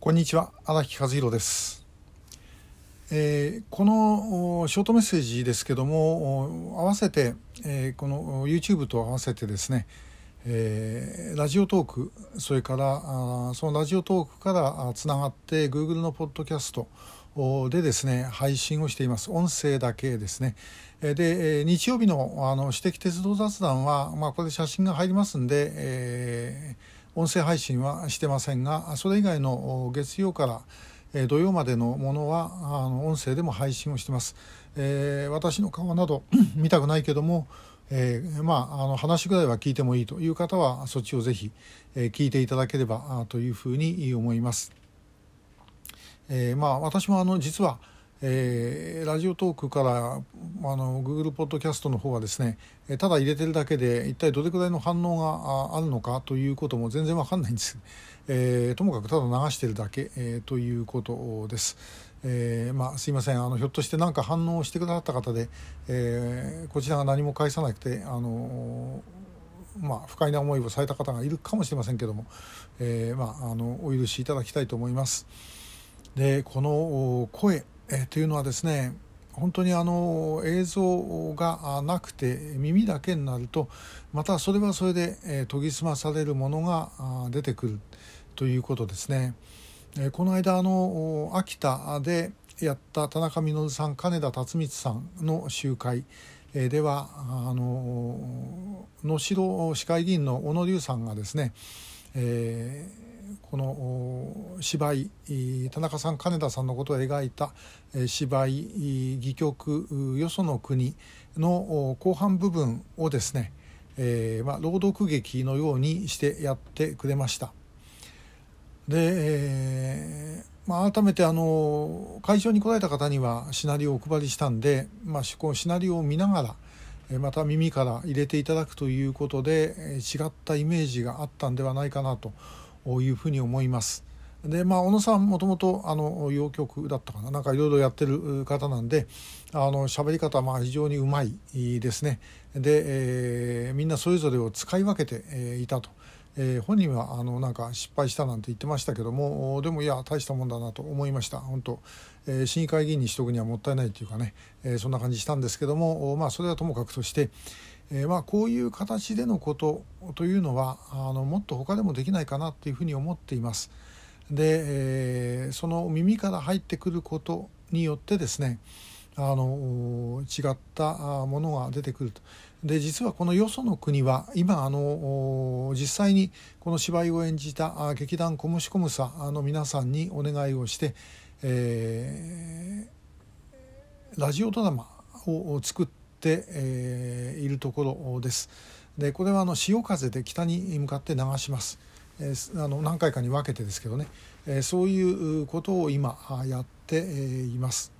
こんにちは荒木和弘です、えー、このショートメッセージですけども合わせて、えー、この YouTube と合わせてですね、えー、ラジオトークそれからそのラジオトークからつながって Google のポッドキャストでですね配信をしています。音声だけですね。で日曜日のあの私的鉄道雑談は、まあ、これで写真が入りますんで、えー音声配信はしてませんがそれ以外の月曜から土曜までのものはあの音声でも配信をしてます、えー、私の顔など 見たくないけども、えー、まああの話ぐらいは聞いてもいいという方はそっちをぜひ、えー、聞いていただければというふうに思います、えー、まあ私もあの実はえー、ラジオトークからあの Google ポッドキャストの方はですねただ入れてるだけで一体どれくらいの反応があるのかということも全然わかんないんです、えー、ともかくただ流してるだけ、えー、ということです。えー、まあ、すいませんあのひょっとして何か反応してくださった方で、え、こちらが何も返さなくてあのまあ、不快な思いをされた方がいるかもしれませんけども、えまあ、あのお許しいただきたいと思います。でこの声え、というのはですね本当にあの映像がなくて耳だけになるとまたそれはそれで、え、研ぎ澄まされるものが出てくるということですね。えー、この間あの秋田でやった田中稔さん金田辰光さんの集会ではあの能代市会議員の小野龍さんがですね、えーこの芝居田中さん金田さんのことを描いた芝居戯曲「よその国」の後半部分をですね、えーまあ、朗読劇のようにしてやってくれました。で、えーまあ、改めてあの会場に来られた方にはシナリオをお配りしたんで、まあ、このシナリオを見ながらまた耳から入れていただくということで違ったイメージがあったんではないかなというふうに思います。でまあ小野さんもともとあの洋曲だったかな。なんかいろいろやってる方なんであの喋り方まあ非常にうまいですね。で、えー、みんなそれぞれを使い分けて、いたと、えー、本人はあのなんか失敗したなんて言ってましたけどもでもいや大したもんだなと思いました。本当、えー、市議会議員にしとくにはもったいないというかね、えー、そんな感じしたんですけどもまあそれはともかくとしてえー、まあこういう形でのことというのはあのもっと他でもできないかなというふうに思っています。で、えー、その耳から入ってくることによってですねあの違ったものが出てくると。で実はこのよその国は今あの実際にこの芝居を演じた劇団コムシコムサの皆さんにお願いをして、えー、ラジオドラマを作って、えー、いるところです。でこれはあの潮風で北に向かって流します。えー、あの何回かに分けてですけどね、えー、そういうことを今やっています。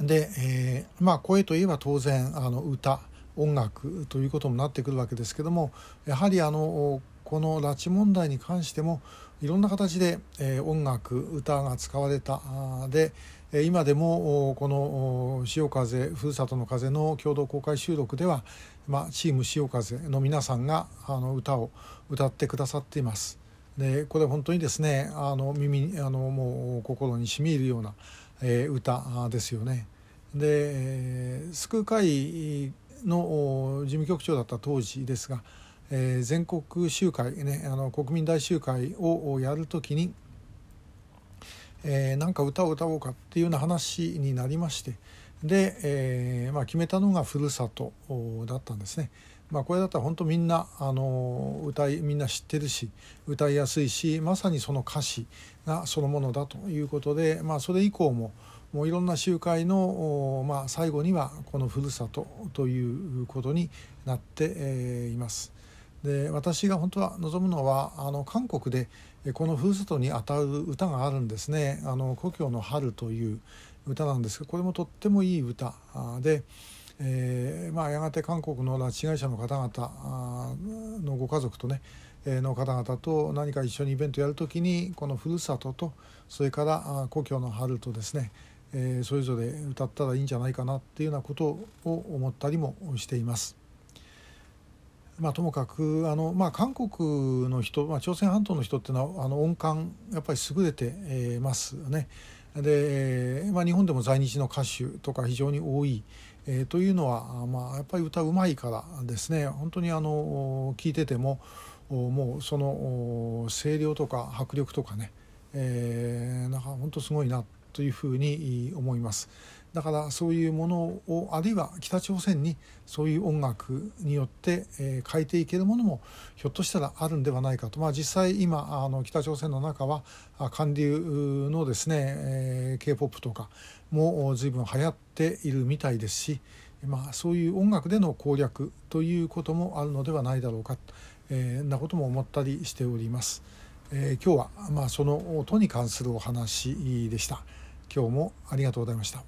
で、えー、まあ声といえば当然あの歌音楽ということになってくるわけですけどもやはりあのこの拉致問題に関してもいろんな形で、えー、音楽歌が使われたで今でもこの「潮風ふるさとの風」の共同公開収録では、まあ、チーム潮風の皆さんがあの歌を歌ってくださっています。でこれ本当にですねあの耳あのもう心にしみ入るような、えー、歌ですよね。で救う会の事務局長だった当時ですが、えー、全国集会ねあの国民大集会をやる時にえー、なんか歌を歌おうかっていうような話になりましてで、えーまあ、決めたのが「ふるさと」だったんですね。まあ、これだったら本当みんなあの歌いみんな知ってるし歌いやすいしまさにその歌詞がそのものだということで、まあ、それ以降ももういろんな集会の、まあ、最後にはこの「ふるさと」ということになって、えー、います。で私が本当は望むのはあの韓国でこのふるさとにあたる歌があるんですね「あの故郷の春」という歌なんですがこれもとってもいい歌で、えーまあ、やがて韓国の拉致被害者の方々のご家族とねの方々と何か一緒にイベントやるときにこのふるさととそれから故郷の春とですね、え、それぞれ歌ったらいいんじゃないかなっていうようなことを思ったりもしています。まあ、ともかくあの、まあ、韓国の人、まあ、朝鮮半島の人っていうのはあの音感やっぱり優れてますね。で、まあ、日本でも在日の歌手とか非常に多い、えー、というのは、まあ、やっぱり歌うまいからですね本当にあの聞いててももうその声量とか迫力とかね、えー、なんか本当すごいなというふうに思います。だからそういうものをあるいは北朝鮮にそういう音楽によって、変えていけるものもひょっとしたらあるんではないかと、まあ、実際今あの北朝鮮の中は韓流のですね、え、k p o p とかも随分流行っているみたいですし、まあ、そういう音楽での攻略ということもあるのではないだろうか、えー、なことも思ったりしております。えー、今日は、まあ、その音に関するお話でした。今日もありがとうございました。